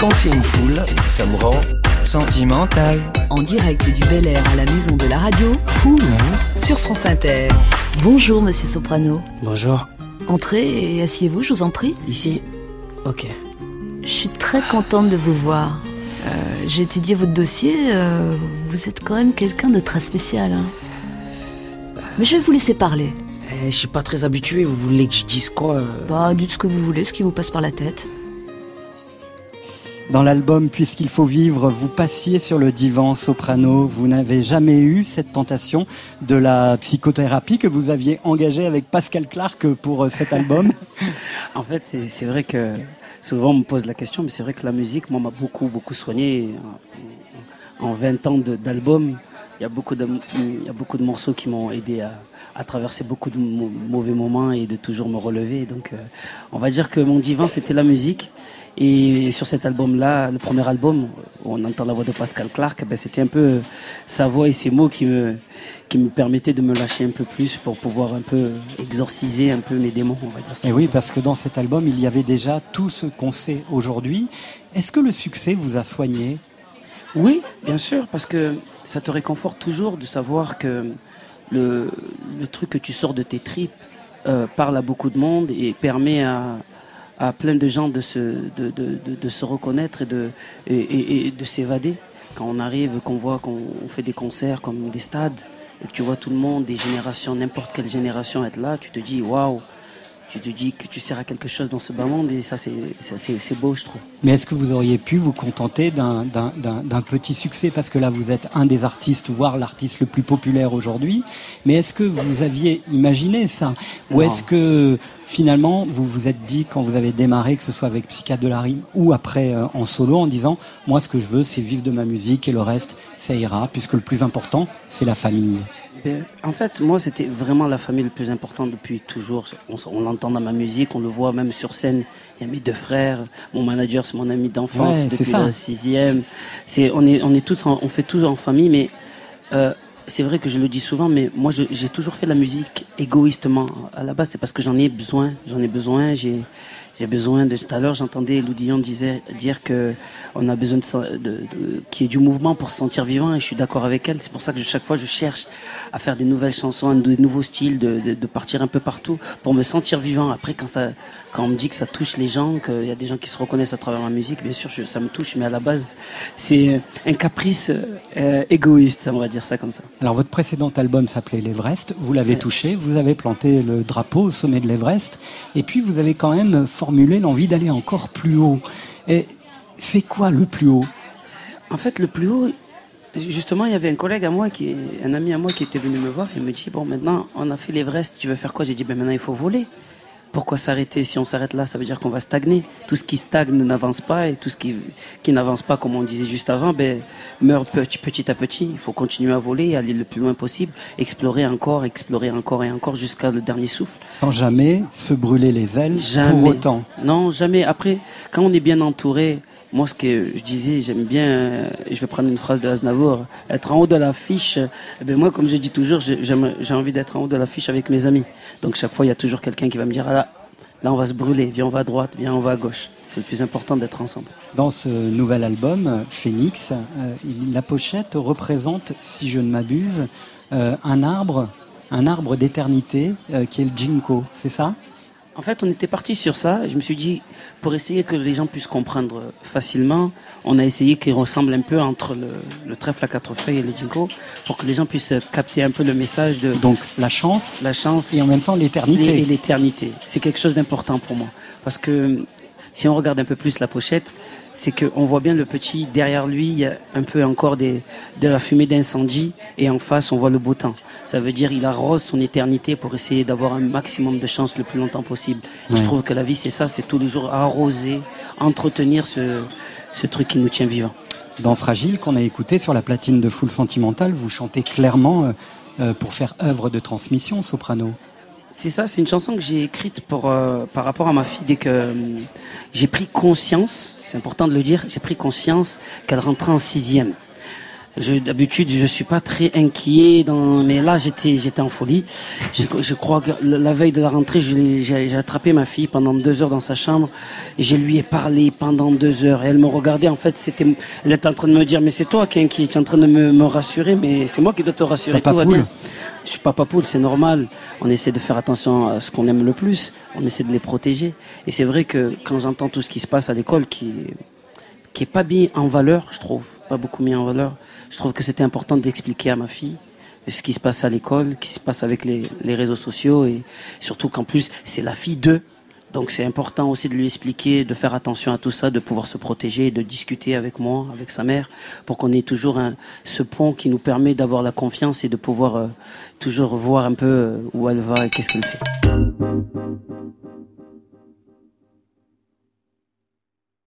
Quand c'est une foule, ça me rend sentimental. En direct du Bel Air à la maison de la radio, Fou, hein sur France Inter. Bonjour, monsieur Soprano. Bonjour. Entrez et asseyez-vous, je vous en prie. Ici Ok. Je suis très contente de vous voir. Euh, J'ai étudié votre dossier. euh, vous êtes quand même quelqu'un de très spécial. hein. Mais je vais vous laisser parler. Eh, je suis pas très habitué, vous voulez que je dise quoi euh? Bah, dites ce que vous voulez, ce qui vous passe par la tête. Dans l'album Puisqu'il faut vivre, vous passiez sur le divan soprano. Vous n'avez jamais eu cette tentation de la psychothérapie que vous aviez engagée avec Pascal Clark pour euh, cet album? En fait, c'est vrai que souvent on me pose la question, mais c'est vrai que la musique, moi, m'a beaucoup, beaucoup soigné. En, en 20 ans d'albums, il y, a beaucoup de- il y a beaucoup de morceaux qui m'ont aidé à, à traverser beaucoup de mau- mauvais moments et de toujours me relever. Donc, euh, on va dire que mon divan, c'était la musique. Et sur cet album-là, le premier album, on entend la voix de Pascal Clark, ben, c'était un peu sa voix et ses mots qui me, qui me permettaient de me lâcher un peu plus pour pouvoir un peu exorciser un peu mes démons, on va dire ça. Et oui, ça. parce que dans cet album, il y avait déjà tout ce qu'on sait aujourd'hui. Est-ce que le succès vous a soigné? Oui, bien sûr, parce que ça te réconforte toujours de savoir que le, truc que tu sors de tes tripes euh, parle à beaucoup de monde et permet à, plein de gens de se, reconnaître et de, s'évader. Quand on arrive, qu'on voit qu'on on fait des concerts comme des stades, et que tu vois tout le monde, des générations, n'importe quelle génération être là, tu te dis waouh, tu te dis que tu sers à quelque chose dans ce bas monde et ça c'est ça, c'est c'est beau je trouve. Mais est-ce que vous auriez pu vous contenter d'un- d'un petit succès? Parce que là, vous êtes un des artistes, voire l'artiste le plus populaire aujourd'hui. Mais est-ce que vous aviez imaginé ça? Ou est-ce que finalement, vous vous êtes dit, quand vous avez démarré, que ce soit avec Psychiatre de la Rime ou après euh, en solo, en disant, moi, ce que je veux, c'est vivre de ma musique et le reste, ça ira, puisque le plus important, c'est la famille En fait, moi, c'était vraiment la famille le plus important depuis toujours. On, l'entend dans ma musique, on le voit même sur scène. Il y a mes deux frères, mon manager, c'est mon ami d'enfance Ouais, depuis la sixième. C'est, on est, on est tous, en- on fait tout en famille, mais euh, c'est vrai que je le dis souvent, mais moi, je- j'ai toujours fait la musique égoïstement. À la base, c'est parce que j'en ai besoin. J'en ai besoin. J'ai, besoin de. Tout à l'heure, j'entendais Lou Dion disait, dire que on a besoin de, de, de- qu'il y ait du mouvement pour se sentir vivant, et je suis d'accord avec elle. C'est pour ça que chaque fois, je cherche à faire des nouvelles chansons, des nouveaux styles, de, de, de partir un peu partout pour me sentir vivant. Après, quand ça, quand on me dit que ça touche les gens, qu'il y a des gens qui se reconnaissent à travers ma musique, bien sûr, je- ça me touche, mais à la base, c'est un caprice euh, égoïste, on va dire ça comme ça. Alors votre précédent album s'appelait l'Everest, vous l'avez touché, vous avez planté le drapeau au sommet de l'Everest, et puis vous avez quand même formulé l'envie d'aller encore plus haut. Et c'est quoi le plus haut? En fait, le plus haut, justement, il y avait un collègue à moi, qui, un ami à moi qui était venu me voir. Et me dit, bon, maintenant, on a fait l'Everest, tu veux faire quoi? J'ai dit, ben maintenant, il faut voler. Pourquoi s'arrêter Si on s'arrête là, ça veut dire qu'on va stagner. Tout ce qui stagne n'avance pas et tout ce qui, qui n'avance pas, comme on disait juste avant, ben, meurt petit, petit à petit. Il faut continuer à voler, aller le plus loin possible, explorer encore, explorer encore et encore jusqu'à le dernier souffle. Sans jamais se brûler les ailes Jamais. pour autant. Non, jamais. Après, quand on est bien entouré, moi, ce que je disais, j'aime bien, euh, je vais prendre une phrase de Aznavour, être en haut de l'affiche. Eh ben moi, comme je dis toujours, j'ai envie d'être en haut de l'affiche avec mes amis. Donc, chaque fois, il y a toujours quelqu'un qui va me dire, ah là, là, on va se brûler, viens, on va à droite, viens, on va à gauche. C'est le plus important d'être ensemble. Dans ce nouvel album, Phoenix, euh, la pochette représente, si je ne m'abuse, euh, un arbre, un arbre d'éternité qui est le ginkgo, c'est ça? En fait, on était parti sur ça. Je me suis dit, pour essayer que les gens puissent comprendre facilement, on a essayé qu'il ressemble un peu entre le, le trèfle à quatre feuilles et le ginkgo, pour que les gens puissent capter un peu le message de Donc la chance la chance et en même temps l'éternité. et l'éternité. C'est quelque chose d'important pour moi. Parce que si on regarde un peu plus la pochette, c'est qu'on voit bien le petit, derrière lui, il y a un peu encore des, de la fumée d'incendie, et en face, on voit le beau temps. Ça veut dire il arrose son éternité pour essayer d'avoir un maximum de chance le plus longtemps possible. Je trouve que la vie, c'est ça, c'est tous les jours arroser, entretenir ce, ce truc qui nous tient vivants. Dans Fragile, qu'on a écouté sur la platine de Full Sentimental, vous chantez clairement euh, euh, pour faire œuvre de transmission, soprano. C'est ça, c'est une chanson que j'ai écrite pour, euh, par rapport à ma fille dès que euh, j'ai pris conscience, c'est important de le dire, j'ai pris conscience qu'elle rentrait en sixième. Je, d'habitude, je suis pas très inquiet, dans, mais là, j'étais, j'étais en folie. Je, je crois que la veille de la rentrée, j'ai, j'ai attrapé ma fille pendant deux heures dans sa chambre et je lui ai parlé pendant deux heures. Et elle me regardait, en fait, c'était, elle était en train de me dire, mais c'est toi qui es inquiet, tu es en train de me, me rassurer, mais c'est moi qui dois te rassurer. Papa tout va poule. bien. Je suis papa poule, c'est normal. On essaie de faire attention à ce qu'on aime le plus. On essaie de les protéger. Et c'est vrai que quand j'entends tout ce qui se passe à l'école, qui, qui est pas bien en valeur, je trouve, pas beaucoup mis en valeur. Je trouve que c'était important d'expliquer à ma fille ce qui se passe à l'école, ce qui se passe avec les, réseaux sociaux et surtout qu'en plus c'est la fille d'eux. Donc c'est important aussi de lui expliquer, de faire attention à tout ça, de pouvoir se protéger, de discuter avec moi, avec sa mère, pour qu'on ait toujours ce pont qui nous permet d'avoir la confiance et de pouvoir euh, toujours voir un peu euh, où elle va et qu'est-ce qu'elle fait.